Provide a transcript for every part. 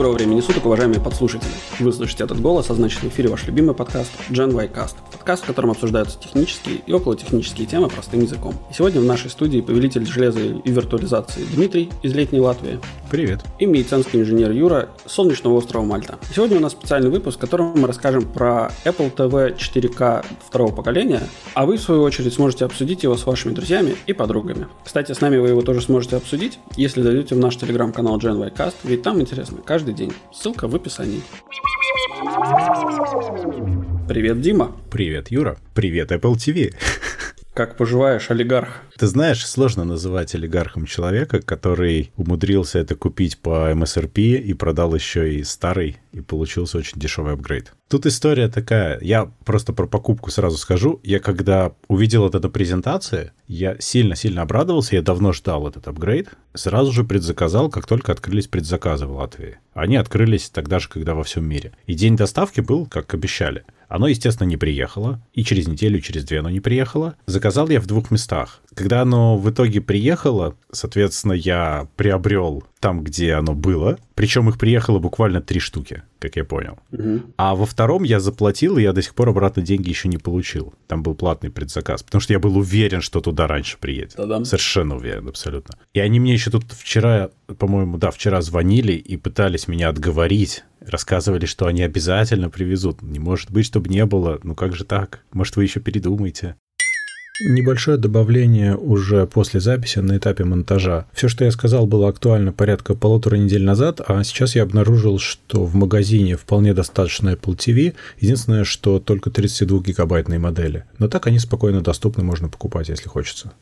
Доброго времени суток, уважаемые подслушатели. Вы слышите этот голос, а значит в эфире ваш любимый подкаст Gen Y Cast. Подкаст, в котором обсуждаются технические и околотехнические темы простым языком. И сегодня в нашей студии повелитель железа и виртуализации Дмитрий из летней Латвии. Привет. И медицинский инженер Юра с солнечного острова Мальта. Сегодня у нас специальный выпуск, в котором мы расскажем про Apple TV 4K второго поколения, а вы, в свою очередь, сможете обсудить его с вашими друзьями и подругами. Кстати, с нами вы его тоже сможете обсудить, если зайдете в наш телеграм-канал Gen Y Cast, ведь там интересно каждый день. Ссылка в описании. Привет, Дима. Привет, Юра. Привет, Apple TV. Как поживаешь, олигарх? Ты знаешь, сложно называть олигархом человека, который умудрился это купить по MSRP и продал еще и старый, и получился очень дешевый апгрейд. Тут история такая, я просто про покупку сразу скажу. Я когда увидел это на презентации, я сильно-сильно обрадовался, я давно ждал этот апгрейд, сразу же предзаказал, как только открылись предзаказы в Латвии. Они открылись тогда же, когда во всем мире. И день доставки был, как обещали. Оно, естественно, не приехало, и через неделю, через две оно не приехало. Заказал я в двух местах. Когда оно в итоге приехало, соответственно, я приобрел там, где оно было. Причем их приехало буквально три штуки, как я понял. Угу. А во втором я заплатил, и я до сих пор обратно деньги еще не получил. Там был платный предзаказ, потому что я был уверен, что туда раньше приедет. Та-дам. Совершенно уверен, абсолютно. И они мне еще тут вчера, по-моему, да, вчера звонили и пытались меня отговорить. Рассказывали, что они обязательно привезут. Не может быть, чтобы не было. Ну как же так? Может, вы еще передумаете? Небольшое добавление уже после записи на этапе монтажа. Все, что я сказал, было актуально порядка полутора недель назад, а сейчас я обнаружил, что в магазине вполне достаточно Apple TV. Единственное, что только 32-гигабайтные модели. Но так они спокойно доступны, можно покупать, если хочется.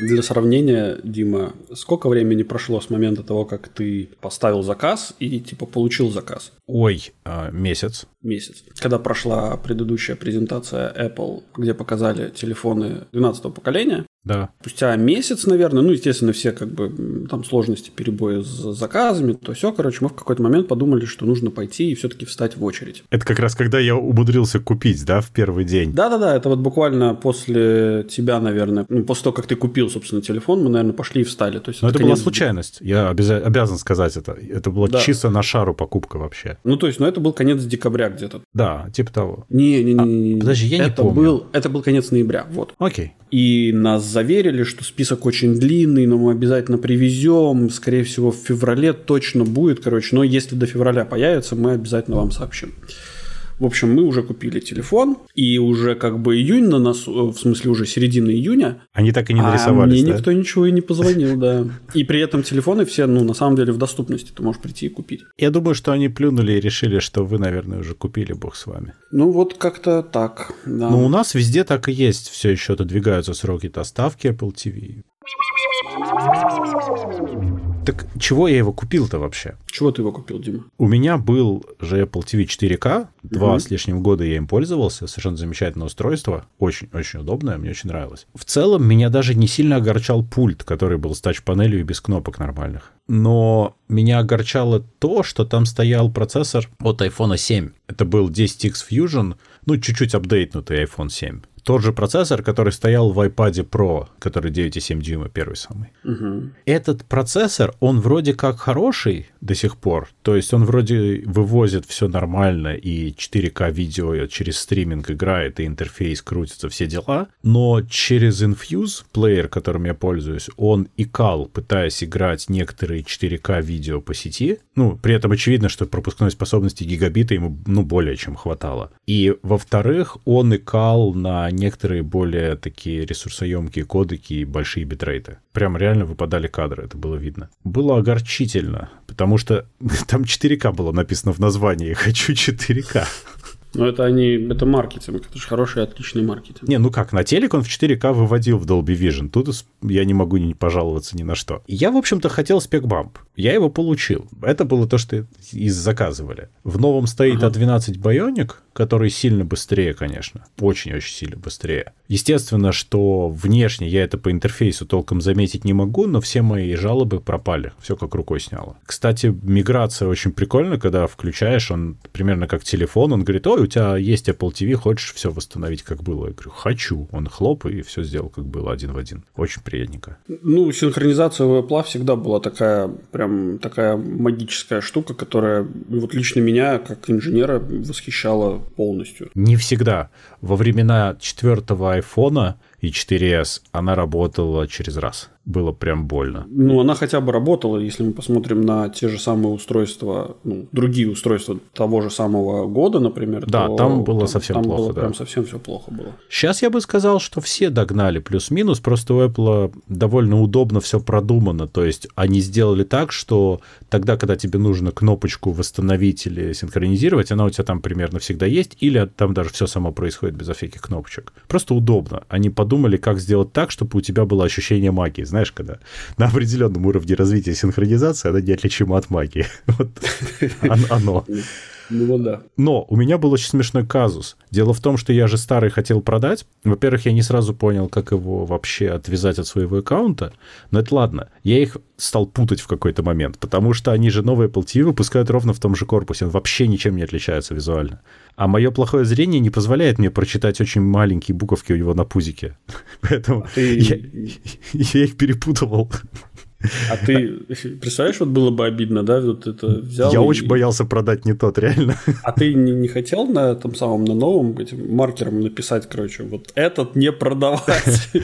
Для сравнения, Дима, сколько времени прошло с момента того, как ты поставил заказ и типа получил заказ? Ой, а, месяц. Месяц. Когда прошла предыдущая презентация Apple, где показали телефоны 12 поколения, Да. спустя месяц, наверное, ну, естественно, все как бы там сложности, перебои с заказами, то все, короче, мы в какой-то момент подумали, что нужно пойти и все-таки встать в очередь. Это как раз когда я умудрился купить, да, в первый день. Да-да-да, это вот буквально после тебя, наверное, ну, после того, как ты купил, собственно, телефон, мы, наверное, пошли и встали. То есть Но это была конец- случайность. Я обяза- обязан сказать это. Это была Да. чисто на шару покупка вообще. Ну, то есть, ну, это был конец декабря где-то. Да, типа того. Не-не-не. А, подожди, я не это помню. Был, это был конец ноября, вот. Окей. И нас заверили, что список очень длинный, но мы обязательно привезем. Скорее всего, в феврале точно будет, короче. Но если до февраля появится, мы обязательно вам сообщим. В общем, мы уже купили телефон, и уже как бы июнь на нас, в смысле уже середина июня, Они так и не а нарисовались, мне да? никто ничего и не позвонил, да. И при этом телефоны все, ну, на самом деле в доступности, ты можешь прийти и купить. Я думаю, что они плюнули и решили, что вы, наверное, уже купили, бог с вами. Ну, вот как-то так, да. Но у нас везде так и есть. Все еще отодвигаются сроки доставки Apple TV. Так чего я его купил-то вообще? Чего ты его купил, Дима? У меня был же Apple TV 4K, два Мгм. с лишним года я им пользовался, совершенно замечательное устройство, очень-очень удобное, мне очень нравилось. В целом, меня даже не сильно огорчал пульт, который был с тач-панелью и без кнопок нормальных. Но меня огорчало то, что там стоял процессор от iPhone 7. Это был 10X Fusion, ну, чуть-чуть апдейтнутый iPhone 7. Тот же процессор, который стоял в iPad Pro, который 9,7 дюйма, первый самый. Мгм. Этот процессор, он вроде как хороший до сих пор. То есть он вроде вывозит все нормально, и 4К видео через стриминг играет, и интерфейс крутится, все дела. Но через Infuse, плеер, которым я пользуюсь, он икал, пытаясь играть некоторые 4К видео по сети. Ну, при этом очевидно, что пропускной способности гигабита ему, ну, более чем хватало. И, во-вторых, он икал на некоторые более такие ресурсоемкие кодеки и большие битрейты. Прям реально выпадали кадры, это было видно. Было огорчительно, потому что там 4К было написано в названии «Хочу 4К». Ну, это они, это маркетинг, это же хороший, отличный маркетинг. Не, ну как, на телек он в 4К выводил в Dolby Vision. Тут я не могу не пожаловаться ни на что. Я, в общем-то, хотел спекбамп. Я его получил. Это было то, что и заказывали. В новом стоит Ага. A12 Bionic, который сильно быстрее, конечно. Очень-очень сильно быстрее. Естественно, что внешне я это по интерфейсу толком заметить не могу, но все мои жалобы пропали. Все как рукой сняло. Кстати, миграция очень прикольна, когда включаешь, он примерно как телефон, он говорит, ой, у тебя есть Apple TV, хочешь все восстановить, как было? Я говорю, хочу. Он хлоп и все сделал, как было, один в один. Очень приятненько. Ну, синхронизация в Apple всегда была такая, прям такая магическая штука, которая вот лично меня, как инженера, восхищала полностью. Не всегда. Во времена четвертого айфона и 4S она работала через раз было прям больно. Ну, она хотя бы работала, если мы посмотрим на те же самые устройства, ну, другие устройства того же самого года, например. Да, то, там было там, совсем там плохо. Было да. прям совсем все плохо было. Сейчас я бы сказал, что все догнали плюс-минус, просто у Apple довольно удобно все продумано. То есть они сделали так, что тогда, когда тебе нужно кнопочку восстановить или синхронизировать, она у тебя там примерно всегда есть, или там даже все само происходит безо всяких кнопочек. Просто удобно. Они подумали, как сделать так, чтобы у тебя было ощущение магии. Знаешь, когда на определенном уровне развития синхронизации она неотличима от магии. Вот оно. Ну вот да. Но у меня был очень смешной казус. Дело в том, что я же старый хотел продать. Во-первых, я не сразу понял, как его вообще отвязать от своего аккаунта. Но это ладно. Я их стал путать в какой-то момент, потому что они же новые Apple TV выпускают ровно в том же корпусе. Он вообще ничем не отличается визуально. А мое плохое зрение не позволяет мне прочитать очень маленькие буковки у него на пузике. Поэтому а ты... я, я их перепутывал. А ты представляешь, вот было бы обидно, да, вот это взял. Я и... очень боялся продать не тот, реально. А ты не, не хотел на этом самом, на новом этим маркером написать, короче, вот этот не продавать?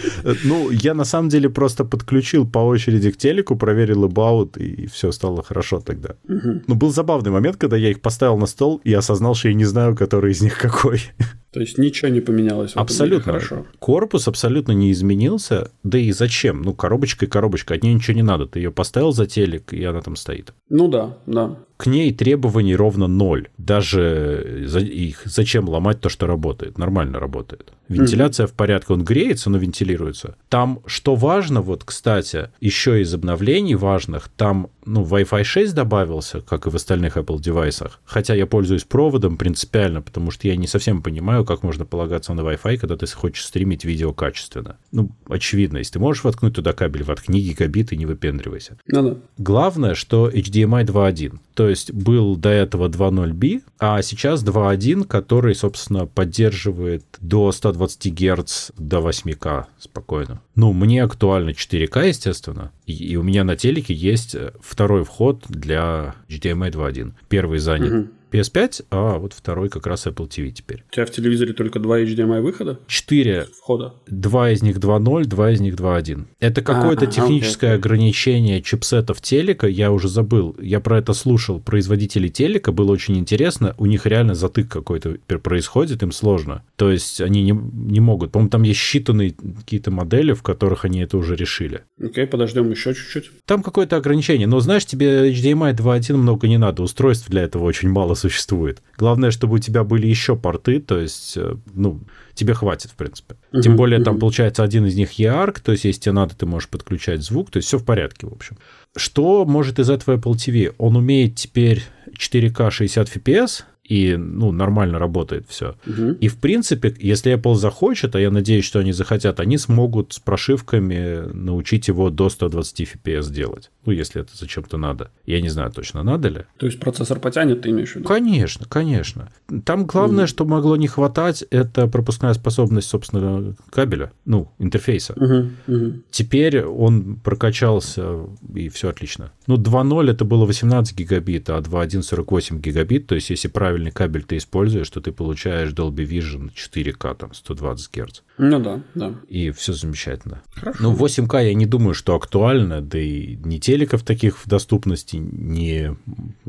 Ну, я на самом деле просто подключил по очереди к телеку, проверил about, и все стало хорошо тогда. Ну, был забавный момент, когда я их поставил на стол и осознал, что я не знаю, который из них какой. То есть ничего не поменялось. Абсолютно. Хорошо. Корпус абсолютно не изменился. Да и зачем? Ну, коробочка и коробочка. От нее ничего не надо. Ты ее поставил за телек, и она там стоит. Ну да, да к ней требований ровно ноль. Даже за, их зачем ломать то, что работает? Нормально работает. Вентиляция mm-hmm. в порядке, он греется, но вентилируется. Там, что важно, вот, кстати, еще из обновлений важных, там, ну, Wi-Fi 6 добавился, как и в остальных Apple девайсах. Хотя я пользуюсь проводом принципиально, потому что я не совсем понимаю, как можно полагаться на Wi-Fi, когда ты хочешь стримить видео качественно. Ну, очевидно, если ты можешь воткнуть туда кабель, воткни гигабит и не выпендривайся. Ну, да. Главное, что HDMI 2.1. То есть был до этого 2.0b, а сейчас 2.1, который, собственно, поддерживает до 120 Гц до 8К спокойно. Ну, мне актуально 4К, естественно, и, и у меня на телеке есть второй вход для HDMI 2.1. Первый занят. Угу. PS5, а вот второй как раз Apple TV теперь. У тебя в телевизоре только два HDMI выхода? Четыре входа. Два из них 2.0, два из них 2.1. Это какое-то а, техническое okay. ограничение чипсетов телека, я уже забыл. Я про это слушал производителей телека, было очень интересно. У них реально затык какой-то происходит, им сложно. То есть они не, не могут. По-моему, там есть считанные какие-то модели, в которых они это уже решили. Окей, подождем еще чуть-чуть. Там какое-то ограничение. Но знаешь, тебе HDMI 2.1 много не надо. Устройств для этого очень мало существует. Главное, чтобы у тебя были еще порты, то есть, э, ну, тебе хватит, в принципе. Uh-huh, Тем более, uh-huh. там получается один из них EARC, то есть, если тебе надо, ты можешь подключать звук, то есть, все в порядке, в общем. Что может из этого Apple TV? Он умеет теперь 4К 60 FPS, и ну, нормально работает все. Угу. И в принципе, если Apple захочет, а я надеюсь, что они захотят, они смогут с прошивками научить его до 120 FPS делать. Ну, если это зачем-то надо. Я не знаю точно, надо ли. То есть процессор потянет, ты имеешь в виду? Конечно, конечно. Там главное, угу. что могло не хватать, это пропускная способность, собственно, кабеля, ну, интерфейса. Угу, угу. Теперь он прокачался, и все отлично. Ну, 2.0 это было 18 гигабит, а 2.1 48 гигабит. То есть, если правильный кабель ты используешь, то ты получаешь Dolby Vision 4К, там, 120 Гц. Ну да, да. И все замечательно. Хорошо. Ну, 8К я не думаю, что актуально, да и не телеков таких в доступности, не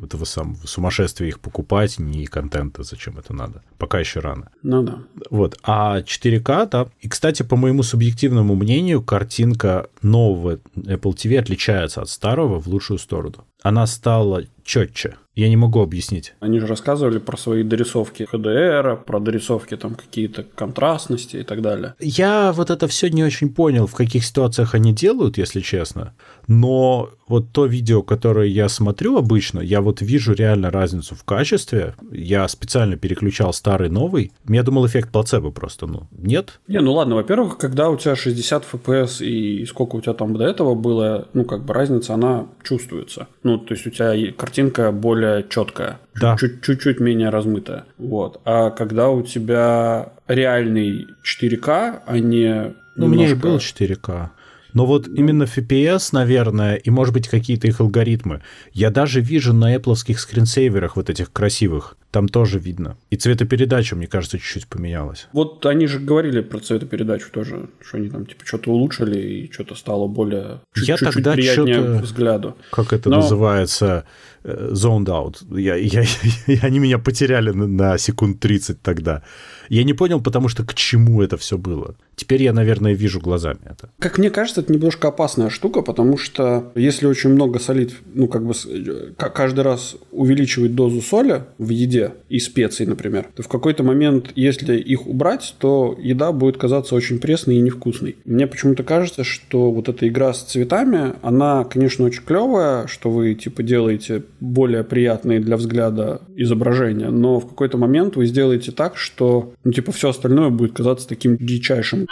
этого самого сумасшествия их покупать, ни контента, зачем это надо. Пока еще рано. Ну да. Вот. А 4К, да. И, кстати, по моему субъективному мнению, картинка нового Apple TV отличается от старого в лучшую сторону. Она стала четче. Я не могу объяснить. Они же рассказывали про свои дорисовки HDR, про дорисовки там какие-то контрастности и так далее. Я вот это все не очень понял, в каких ситуациях они делают, если честно. Но вот то видео, которое я смотрю обычно, я вот вижу реально разницу в качестве. Я специально переключал старый новый. Я думал, эффект плацебо просто, ну, нет. Не, ну ладно, во-первых, когда у тебя 60 FPS и сколько у тебя там до этого было, ну, как бы разница, она чувствуется. Ну, то есть у тебя картинка более четкая, Да. чуть- чуть-чуть менее размытая. Вот. А когда у тебя реальный 4К, а не Ну, у меня и немножко- был 4К. Но вот именно FPS, наверное, и, может быть, какие-то их алгоритмы. Я даже вижу на Apple скринсейверах вот этих красивых. Там тоже видно. И цветопередача, мне кажется, чуть-чуть поменялась. Вот они же говорили про цветопередачу тоже, что они там типа что-то улучшили и что-то стало более Я чуть-чуть тогда приятнее взгляду. Как это Но- называется? Э, Zoned out. Я, я- я- они меня потеряли на, на секунд 30 тогда. Я не понял, потому что к чему это все было. Теперь я, наверное, вижу глазами это. Как мне кажется, это немножко опасная штука, потому что если очень много солить, ну, как бы э, каждый раз увеличивать дозу соли в еде и специй, например, то в какой-то момент, если их убрать, то еда будет казаться очень пресной и невкусной. Мне почему-то кажется, что вот эта игра с цветами, она, конечно, очень клевая, что вы, типа, делаете более приятные для взгляда изображения, но в какой-то момент вы сделаете так, что, ну, типа, все остальное будет казаться таким дичайшим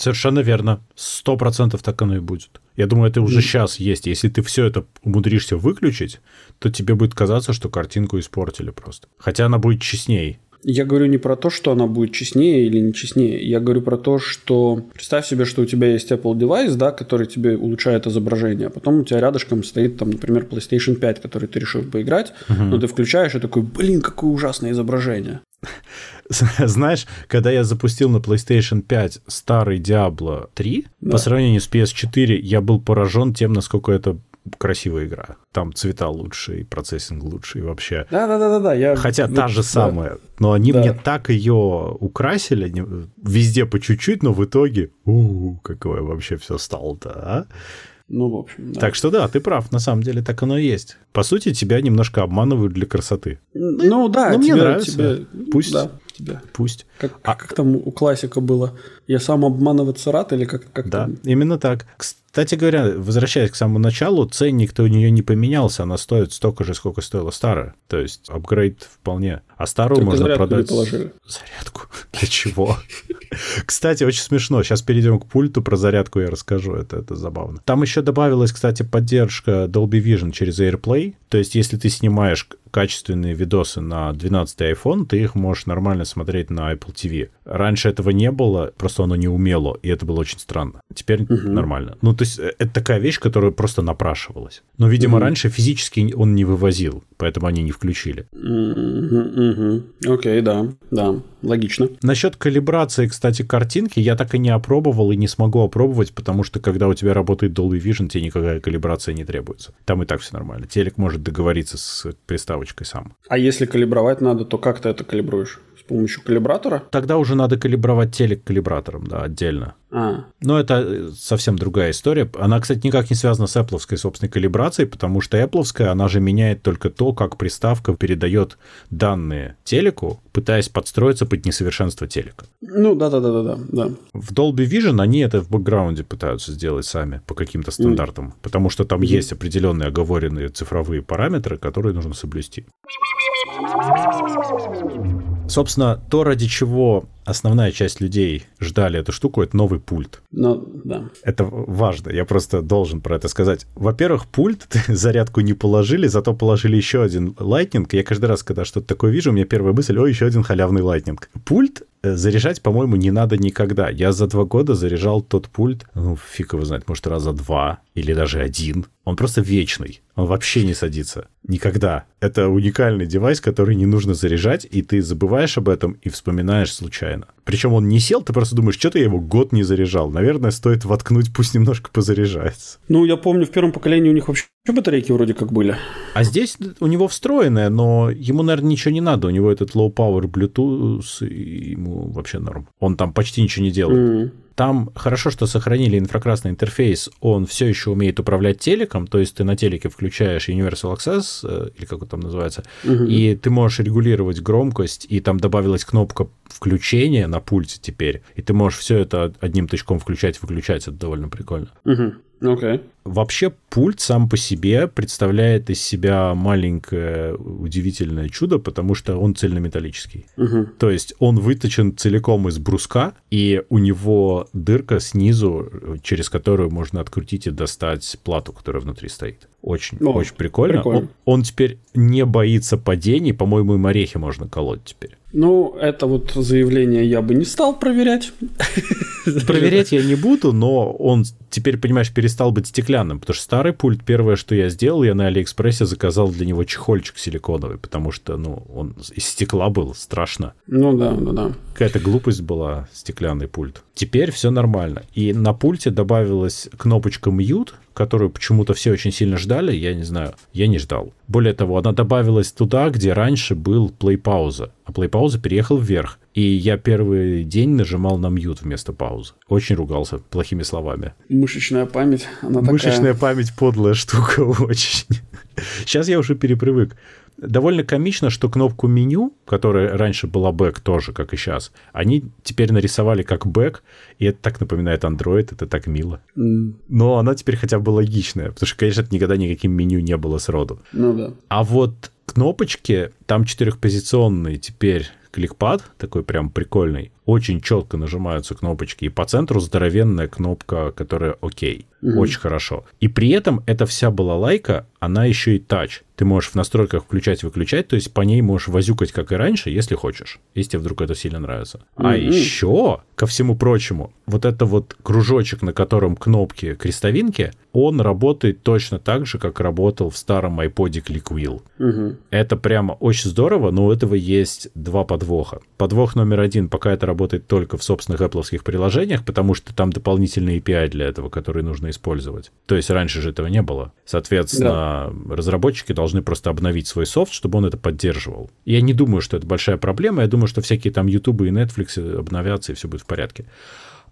Совершенно верно. Сто процентов так оно и будет. Я думаю, это уже сейчас есть. Если ты все это умудришься выключить, то тебе будет казаться, что картинку испортили просто. Хотя она будет честней. Я говорю не про то, что она будет честнее или не честнее. Я говорю про то, что представь себе, что у тебя есть Apple девайс, да, который тебе улучшает изображение, а потом у тебя рядышком стоит, там, например, PlayStation 5, который ты решил поиграть, но ты включаешь и такой, блин, какое ужасное изображение. Знаешь, когда я запустил на PlayStation 5 старый Diablo 3, Да. по сравнению с PS4, я был поражен тем, насколько это красивая игра. Там цвета лучше, и процессинг лучше, и вообще. Да-да-да-да. Я... Хотя та же да. самая. Но они Да. мне так ее украсили, везде по чуть-чуть, но в итоге, у какое вообще все стало-то, а? Ну, в общем, да. Так что да, ты прав, на самом деле так оно и есть. По сути, тебя немножко обманывают для красоты. Ну, да, ну, мне тебе- нравится. тебе- Пусть. Да, тебе. Пусть. Как, как там у классика было? Я сам обманываться рад или как, как Да, там? именно так. Кстати говоря, возвращаясь к самому началу, ценник-то у нее не поменялся, она стоит столько же, сколько стоила старая. То есть апгрейд вполне. А старую Только можно зарядку продать... положили. Зарядку? Для чего? Кстати, очень смешно. Сейчас перейдем к пульту, про зарядку я расскажу, это, это забавно. Там еще добавилась, кстати, поддержка Dolby Vision через AirPlay. То есть, если ты снимаешь качественные видосы на 12 iPhone, ты их можешь нормально смотреть на Apple TV. Раньше этого не было, просто оно не умело, и это было очень странно. Теперь нормально. Ну, то есть, э, это такая вещь, которая просто напрашивалась. Но, видимо, Мгм. раньше физически он не вывозил, поэтому они не включили. Окей, да, да, логично. Насчет калибрации, кстати, картинки я так и не опробовал и не смогу опробовать, потому что когда у тебя работает Dolby Vision, тебе никакая калибрация не требуется. Там и так все нормально. Телек может договориться с приставочкой сам. А если калибровать надо, то как ты это калибруешь? С помощью калибратора? Тогда уже надо калибровать телек калибратором, да, отдельно. А, Но это э, совсем другая история. Она, кстати, никак не связана с Apple собственной калибрацией, потому что Apple, она же меняет только то, как приставка передает данные телеку, пытаясь подстроиться под несовершенство телека. ну да-да-да-да, да. В Dolby Vision они это в бэкграунде пытаются сделать сами по каким-то стандартам, потому что там есть определенные оговоренные цифровые параметры, которые нужно соблюсти. Собственно, то, ради чего основная часть людей ждали эту штуку, это новый пульт. Ну, да. Это важно, я просто должен про это сказать. Во-первых, пульт зарядку не положили, зато положили еще один Lightning. Я каждый раз, когда что-то такое вижу, у меня первая мысль, о, еще один халявный Lightning. Пульт заряжать, по-моему, не надо никогда. Я за два года заряжал тот пульт, ну, фиг его знает, может, раза два или даже один. Он просто вечный. Он вообще не садится. Никогда. Это уникальный девайс, который не нужно заряжать, и ты забываешь об этом и вспоминаешь случайно. Причем он не сел, ты просто думаешь, что-то я его год не заряжал. Наверное, стоит воткнуть, пусть немножко позаряжается. Ну, я помню, в первом поколении у них вообще батарейки вроде как были. А здесь у него встроенное, но ему, наверное, ничего не надо. У него этот low power Bluetooth, и ему вообще норм. Он там почти ничего не делает. М. Там хорошо, что сохранили инфракрасный интерфейс, он все еще умеет управлять телеком, то есть ты на телеке включаешь Universal Access, э, или как он там называется, угу. и ты можешь регулировать громкость, и там добавилась кнопка включения на пульте теперь, и ты можешь все это одним тычком включать-выключать, это довольно прикольно. Угу. Okay. Вообще пульт сам по себе представляет из себя маленькое удивительное чудо, потому что он цельнометаллический. Uh-huh. То есть он выточен целиком из бруска, и у него дырка снизу, через которую можно открутить и достать плату, которая внутри стоит. Очень, О, очень прикольно. прикольно. Он, он теперь не боится падений, по-моему, им орехи можно колоть теперь. Ну, это вот заявление я бы не стал проверять. Проверять я не буду, но он теперь, понимаешь, перестал быть стеклянным, потому что старый пульт, первое, что я сделал, я на Алиэкспрессе заказал для него чехольчик силиконовый, потому что, ну, он из стекла был, страшно. Ну да, да, да. Какая-то глупость была, стеклянный пульт. Теперь все нормально. И на пульте добавилась кнопочка mute, которую почему-то все очень сильно ждали, я не знаю, я не ждал. Более того, она добавилась туда, где раньше был плей-пауза, а плей-пауза переехал вверх. И я первый день нажимал на mute вместо паузы. Очень ругался плохими словами. Мышечная память, она Мышечная такая... память подлая штука очень. Сейчас я уже перепривык. Довольно комично, что кнопку меню, которая раньше была back тоже, как и сейчас, они теперь нарисовали как back, и это так напоминает Android, это так мило. Mm. Но она теперь хотя бы логичная, потому что, конечно, это никогда никаким меню не было сроду. Ну да. А вот кнопочки, там четырехпозиционные теперь кликпад, такой прям прикольный, очень четко нажимаются кнопочки, и по центру здоровенная кнопка, которая OK. Угу. Очень хорошо. И при этом эта вся балалайка, она еще и touch. Ты можешь в настройках включать-выключать, то есть по ней можешь возюкать, как и раньше, если хочешь, если тебе вдруг это сильно нравится. Mm-hmm. А еще, ко всему прочему, вот это вот кружочек, на котором кнопки крестовинки, он работает точно так же, как работал в старом iPod ClickWheel. Mm-hmm. Это прямо очень здорово, но у этого есть два подвоха. Подвох номер один, пока это работает только в собственных Apple приложениях, потому что там дополнительные API для этого, которые нужно использовать. То есть раньше же этого не было. Соответственно, да. разработчики должны просто обновить свой софт, чтобы он это поддерживал. Я не думаю, что это большая проблема. Я думаю, что всякие там YouTube и Netflix обновятся, и все будет в порядке.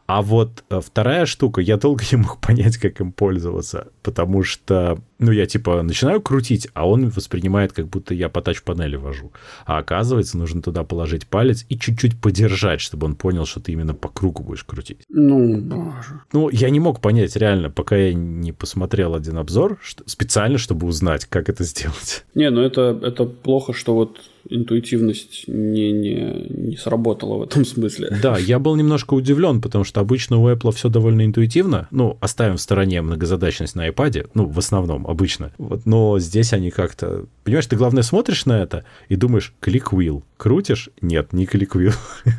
А вот э, вторая штука, я долго не мог понять, как им пользоваться, потому что, ну, я типа начинаю крутить, а он воспринимает, как будто я по тач-панели вожу. А оказывается, нужно туда положить палец и чуть-чуть подержать, чтобы он понял, что ты именно по кругу будешь крутить. Ну, боже. Ну, я не мог понять реально, пока я не посмотрел один обзор, что, специально, чтобы узнать, как это сделать. Не, ну это, это плохо, что вот интуитивность не, не, не сработала в этом смысле. Да, я был немножко удивлен, потому что обычно у Apple все довольно интуитивно. Ну, оставим в стороне многозадачность на iPad, ну, в основном, обычно. Вот, но здесь они как-то... Понимаешь, ты, главное, смотришь на это и думаешь, клик wheel. Крутишь? Нет, не клик wheel.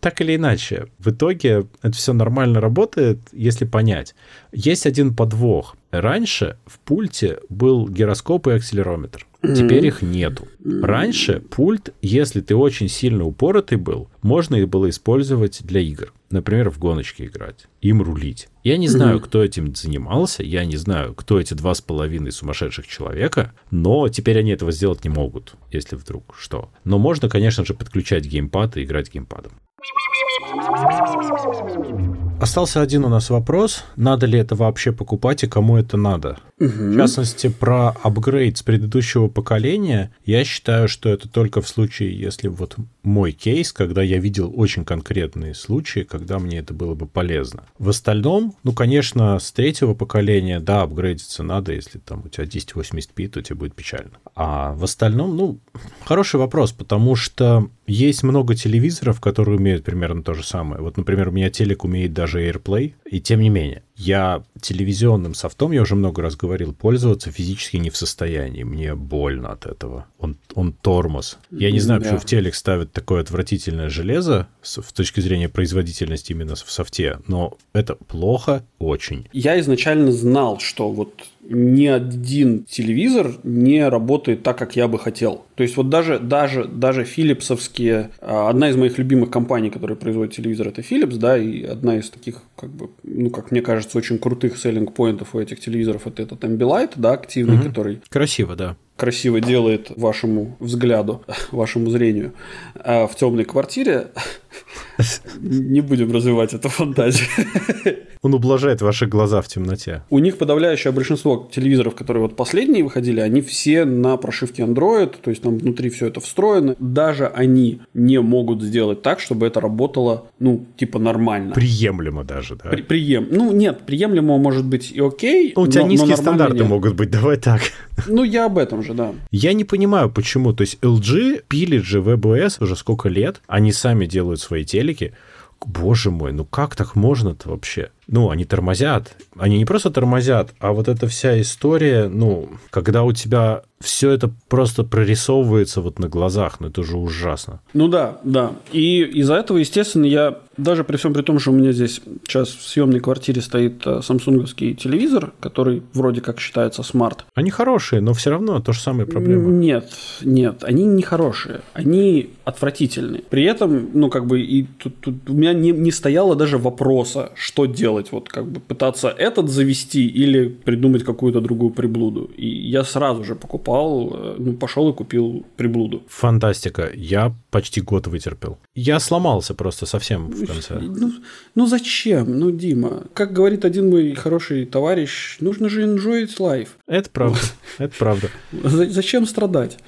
так или иначе, в итоге это все нормально работает, если понять. Есть один подвох. Раньше в пульте был гироскоп и акселерометр. Теперь их нету. Раньше пульт, если ты очень сильно упоротый был, можно и было использовать для игр. Например, в гоночке играть, им рулить. Я не знаю, кто этим занимался, я не знаю, кто эти два с половиной сумасшедших человека, но теперь они этого сделать не могут, если вдруг что. Но можно, конечно же, подключать геймпад и играть геймпадом. Остался один у нас вопрос. Надо ли это вообще покупать и кому это надо? Угу. В частности, про апгрейд с предыдущего поколения. Я считаю, что это только в случае, если вот мой кейс, когда я видел очень конкретные случаи, когда мне это было бы полезно. В остальном, ну, конечно, с третьего поколения, да, апгрейдиться надо. Если там у тебя 1080p, то тебе будет печально. А в остальном, ну, хороший вопрос, потому что есть много телевизоров, которые умеют примерно то же самое. Вот, например, у меня телек умеет даже AirPlay, и тем не менее. Я телевизионным софтом, я уже много раз говорил, пользоваться физически не в состоянии. Мне больно от этого. Он, он тормоз. Я не знаю, да. почему в телек ставят такое отвратительное железо с, с точки зрения производительности именно в софте, но это плохо очень. Я изначально знал, что вот ни один телевизор не работает так, как я бы хотел. То есть вот даже, даже, даже филипсовские, а, одна из моих любимых компаний, которая производит телевизор, это Philips, да, и одна из таких, как бы, ну, как мне кажется, очень крутых селлинг поинтов у этих телевизоров это этот Ambilight, да, активный, угу. который... Красиво, да красиво делает вашему взгляду, вашему зрению а в темной квартире, не будем развивать эту фантазию. Он ублажает ваши глаза в темноте. У них подавляющее большинство телевизоров, которые вот последние выходили, они все на прошивке Android, то есть там внутри все это встроено. Даже они не могут сделать так, чтобы это работало, ну, типа нормально. Приемлемо даже, да? При, прием... Ну, нет, приемлемо может быть и окей. Ну, у тебя но, низкие но стандарты нет. могут быть, давай так. Ну, я об этом же, да. Я не понимаю, почему. То есть LG пилит же WebOS уже сколько лет, они сами делают свои телеки. Боже мой, ну как так можно-то вообще? Ну, они тормозят. Они не просто тормозят, а вот эта вся история, ну, когда у тебя все это просто прорисовывается вот на глазах, ну это же ужасно. Ну да, да. И из-за этого, естественно, я даже при всем при том, что у меня здесь сейчас в съемной квартире стоит э, самсунговский телевизор, который вроде как считается смарт. Они хорошие, но все равно то же самое проблема. Нет, нет, они не хорошие, они отвратительные. При этом, ну как бы и тут, тут у меня не, не стояло даже вопроса, что делать делать? Вот как бы пытаться этот завести или придумать какую-то другую приблуду? И я сразу же покупал, э, ну, пошел и купил приблуду. Фантастика. Я почти год вытерпел. Я сломался просто совсем в конце. Ну, ну зачем? Ну, Дима, как говорит один мой хороший товарищ, нужно же enjoy life. Это правда. Это правда. Зачем страдать?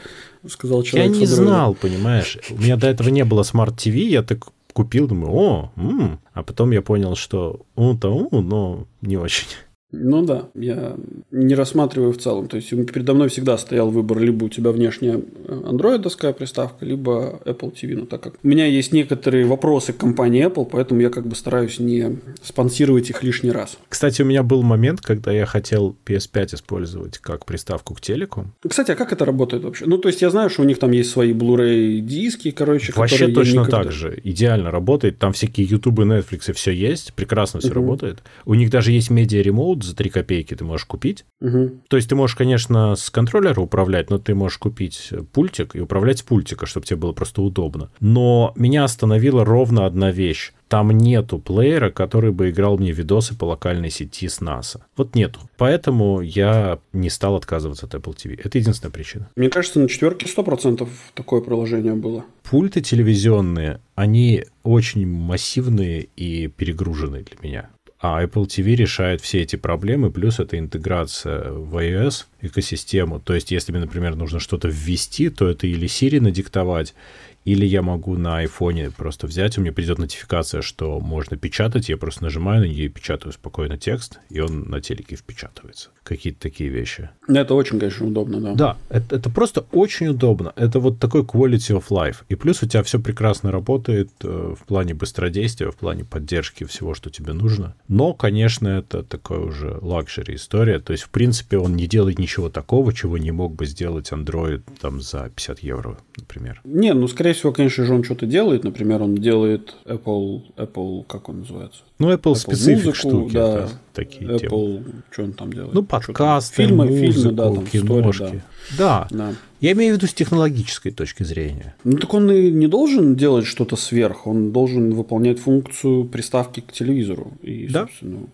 сказал человек. Я не знал, понимаешь. У меня до этого не было смарт-ТВ, я так купил, думаю, о, м-м. а потом я понял, что он-то он, но не очень. Ну да, я не рассматриваю в целом. То есть передо мной всегда стоял выбор, либо у тебя внешняя андроидовская приставка, либо Apple TV. Но так как у меня есть некоторые вопросы к компании Apple, поэтому я как бы стараюсь не спонсировать их лишний раз. Кстати, у меня был момент, когда я хотел PS5 использовать как приставку к телеку. Кстати, а как это работает вообще? Ну, то есть я знаю, что у них там есть свои Blu-ray диски, короче, Вообще точно никогда... так же. Идеально работает. Там всякие YouTube, Netflix и все есть. Прекрасно все угу. работает. У них даже есть медиа ремоут тут за 3 копейки ты можешь купить. Угу. То есть ты можешь, конечно, с контроллера управлять, но ты можешь купить пультик и управлять с пультика, чтобы тебе было просто удобно. Но меня остановила ровно одна вещь. Там нету плеера, который бы играл мне видосы по локальной сети с NASA. Вот нету. Поэтому я не стал отказываться от Apple TV. Это единственная причина. Мне кажется, на четверке 100% такое приложение было. Пульты телевизионные, они очень массивные и перегруженные для меня. А Apple TV решает все эти проблемы, плюс это интеграция в iOS экосистему. То есть, если мне, например, нужно что-то ввести, то это или Siri надиктовать, или я могу на айфоне просто взять, у меня придет нотификация, что можно печатать, я просто нажимаю на нее и печатаю спокойно текст, и он на телеке впечатывается. Какие-то такие вещи. Это очень, конечно, удобно, да. Да, это, это просто очень удобно. Это вот такой quality of life. И плюс у тебя все прекрасно работает э, в плане быстродействия, в плане поддержки всего, что тебе нужно. Но, конечно, это такая уже luxury история. То есть, в принципе, он не делает ничего такого, чего не мог бы сделать Android там за 50 евро, например. Не, ну, скорее скорее всего, конечно же, он что-то делает. Например, он делает Apple, Apple, как он называется? Ну, Apple, Apple специфик штуки, да, такие Apple, темы. что он там делает? Ну, подкасты, фильмы, музыку, фильмы, да, там, киношки. История, да. Да. да. Я имею в виду с технологической точки зрения. Ну так он и не должен делать что-то сверх, он должен выполнять функцию приставки к телевизору. И, да,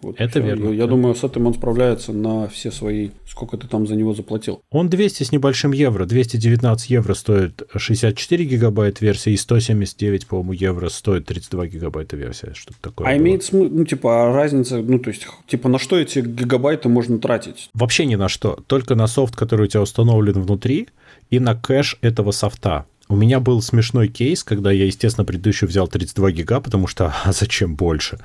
вот это верно. Я, я думаю, с этим он справляется на все свои... Сколько ты там за него заплатил? Он 200 с небольшим евро, 219 евро стоит 64 гигабайт версия и 179, по-моему, евро стоит 32 гигабайта версия, что-то такое. А было. имеет смысл, ну типа, а разница, ну то есть, типа, на что эти гигабайты можно тратить? Вообще ни на что, только на софт, который у тебя установлен внутри, и на кэш этого софта. У меня был смешной кейс, когда я, естественно, предыдущий взял 32 гига, потому что а зачем больше?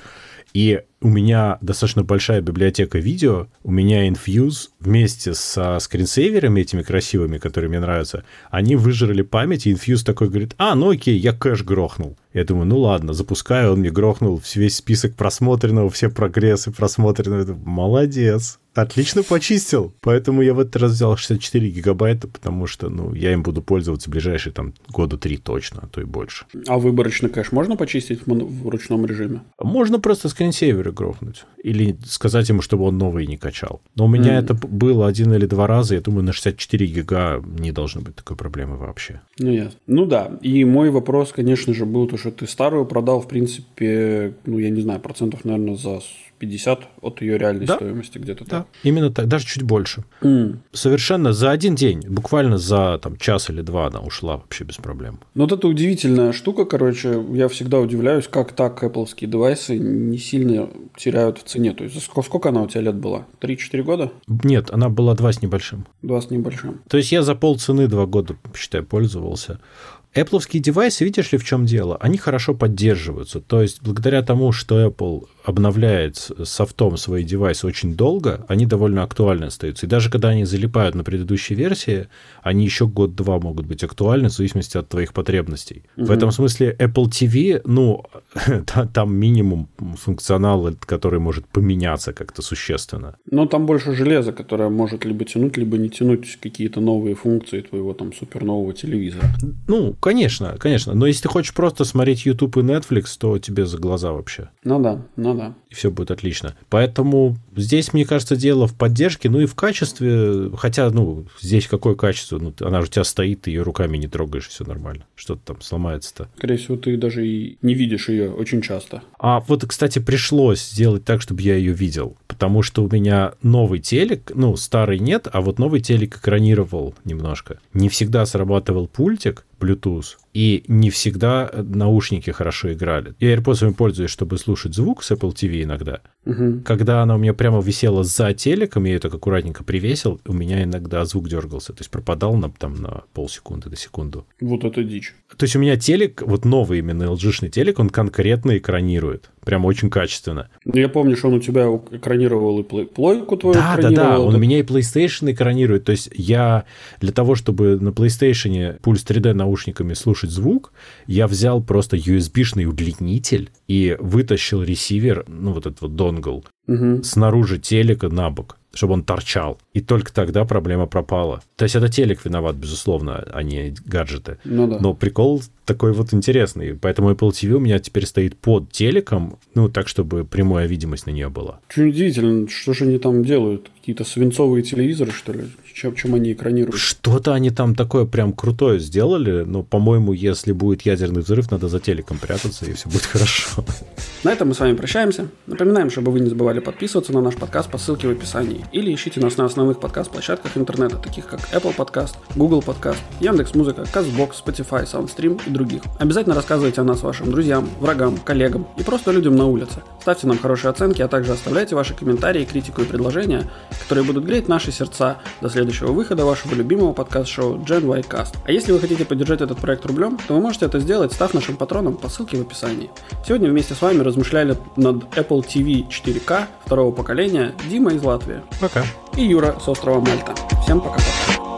И у меня достаточно большая библиотека видео, у меня Infuse вместе со скринсейверами этими красивыми, которые мне нравятся, они выжрали память, и Infuse такой говорит, а, ну окей, я кэш грохнул. Я думаю, ну ладно, запускаю, он мне грохнул весь список просмотренного, все прогрессы просмотренного. Молодец. Отлично почистил. Поэтому я в этот раз взял 64 гигабайта, потому что, ну, я им буду пользоваться ближайшие там года три точно, а то и больше. А выборочный кэш можно почистить в, в ручном режиме? Можно просто скринсейверы грохнуть. Или сказать ему, чтобы он новые не качал. Но у меня mm. это было один или два раза. Я думаю, на 64 гига не должно быть такой проблемы вообще. Ну, ясно. Ну да. И мой вопрос, конечно же, был то, что ты старую продал, в принципе, ну, я не знаю, процентов, наверное, за 50 от ее реальной да? стоимости где-то да. так. Именно так, даже чуть больше. Mm. Совершенно за один день, буквально за там, час или два она ушла вообще без проблем. Ну вот это удивительная штука, короче, я всегда удивляюсь, как так Apple девайсы не сильно теряют в цене. То есть сколько она у тебя лет была? 3-4 года? Нет, она была два с небольшим. Два с небольшим. То есть я за пол цены два года, считай, пользовался. Apple девайсы, видишь ли, в чем дело? Они хорошо поддерживаются. То есть, благодаря тому, что Apple обновляет софтом свои девайсы очень долго, они довольно актуальны остаются. И даже когда они залипают на предыдущей версии, они еще год-два могут быть актуальны в зависимости от твоих потребностей. Угу. В этом смысле Apple TV, ну, там минимум функционала, который может поменяться как-то существенно. Но там больше железа, которое может либо тянуть, либо не тянуть какие-то новые функции твоего там супер нового телевизора. Ну, конечно, конечно. Но если ты хочешь просто смотреть YouTube и Netflix, то тебе за глаза вообще. Ну да, ну да. И все будет отлично. Поэтому здесь, мне кажется, дело в поддержке, ну и в качестве. Хотя, ну, здесь какое качество? Ну, она же у тебя стоит, ты ее руками не трогаешь, все нормально. Что-то там сломается-то. Скорее всего, ты даже и не видишь ее очень часто. А вот, кстати, пришлось сделать так, чтобы я ее видел. Потому что у меня новый телек, ну, старый нет, а вот новый телек экранировал немножко. Не всегда срабатывал пультик, Bluetooth. И не всегда наушники хорошо играли. Я AirPods пользуюсь, чтобы слушать звук с Apple TV иногда. Угу. Когда она у меня прямо висела за телеком, я ее так аккуратненько привесил, у меня иногда звук дергался. То есть пропадал на, там, на полсекунды до секунду. Вот это дичь. То есть у меня телек, вот новый именно LG-шный телек, он конкретно экранирует. Прям очень качественно. Ну, я помню, что он у тебя экранировал и плойку твою Да, да, да, он так... у меня и PlayStation экранирует. То есть я для того, чтобы на PlayStation пульс 3D наушниками слушать звук, я взял просто USB-шный удлинитель и вытащил ресивер, ну вот этот вот донгл, угу. снаружи телека на бок чтобы он торчал. И только тогда проблема пропала. То есть это телек виноват, безусловно, а не гаджеты. Ну да. Но прикол такой вот интересный. Поэтому Apple TV у меня теперь стоит под телеком, ну, так, чтобы прямая видимость на нее была. Очень удивительно, что же они там делают? Какие-то свинцовые телевизоры, что ли? Чем, чем они экранируют? Что-то они там такое прям крутое сделали, но, по-моему, если будет ядерный взрыв, надо за телеком прятаться, и все будет хорошо. На этом мы с вами прощаемся. Напоминаем, чтобы вы не забывали подписываться на наш подкаст по ссылке в описании. Или ищите нас на основных подкаст-площадках интернета, таких как Apple Podcast, Google Podcast, Яндекс.Музыка, Castbox, Spotify, SoundStream и других. Обязательно рассказывайте о нас вашим друзьям, врагам, коллегам и просто людям на улице. Ставьте нам хорошие оценки, а также оставляйте ваши комментарии, критику и предложения, которые будут греть наши сердца до следующего выхода вашего любимого подкаст-шоу Gen Y Cast. А если вы хотите поддержать этот проект рублем, то вы можете это сделать, став нашим патроном по ссылке в описании. Сегодня вместе с вами размышляли над Apple TV 4K второго поколения Дима из Латвии. Пока. И Юра с острова Мальта. Всем пока-пока.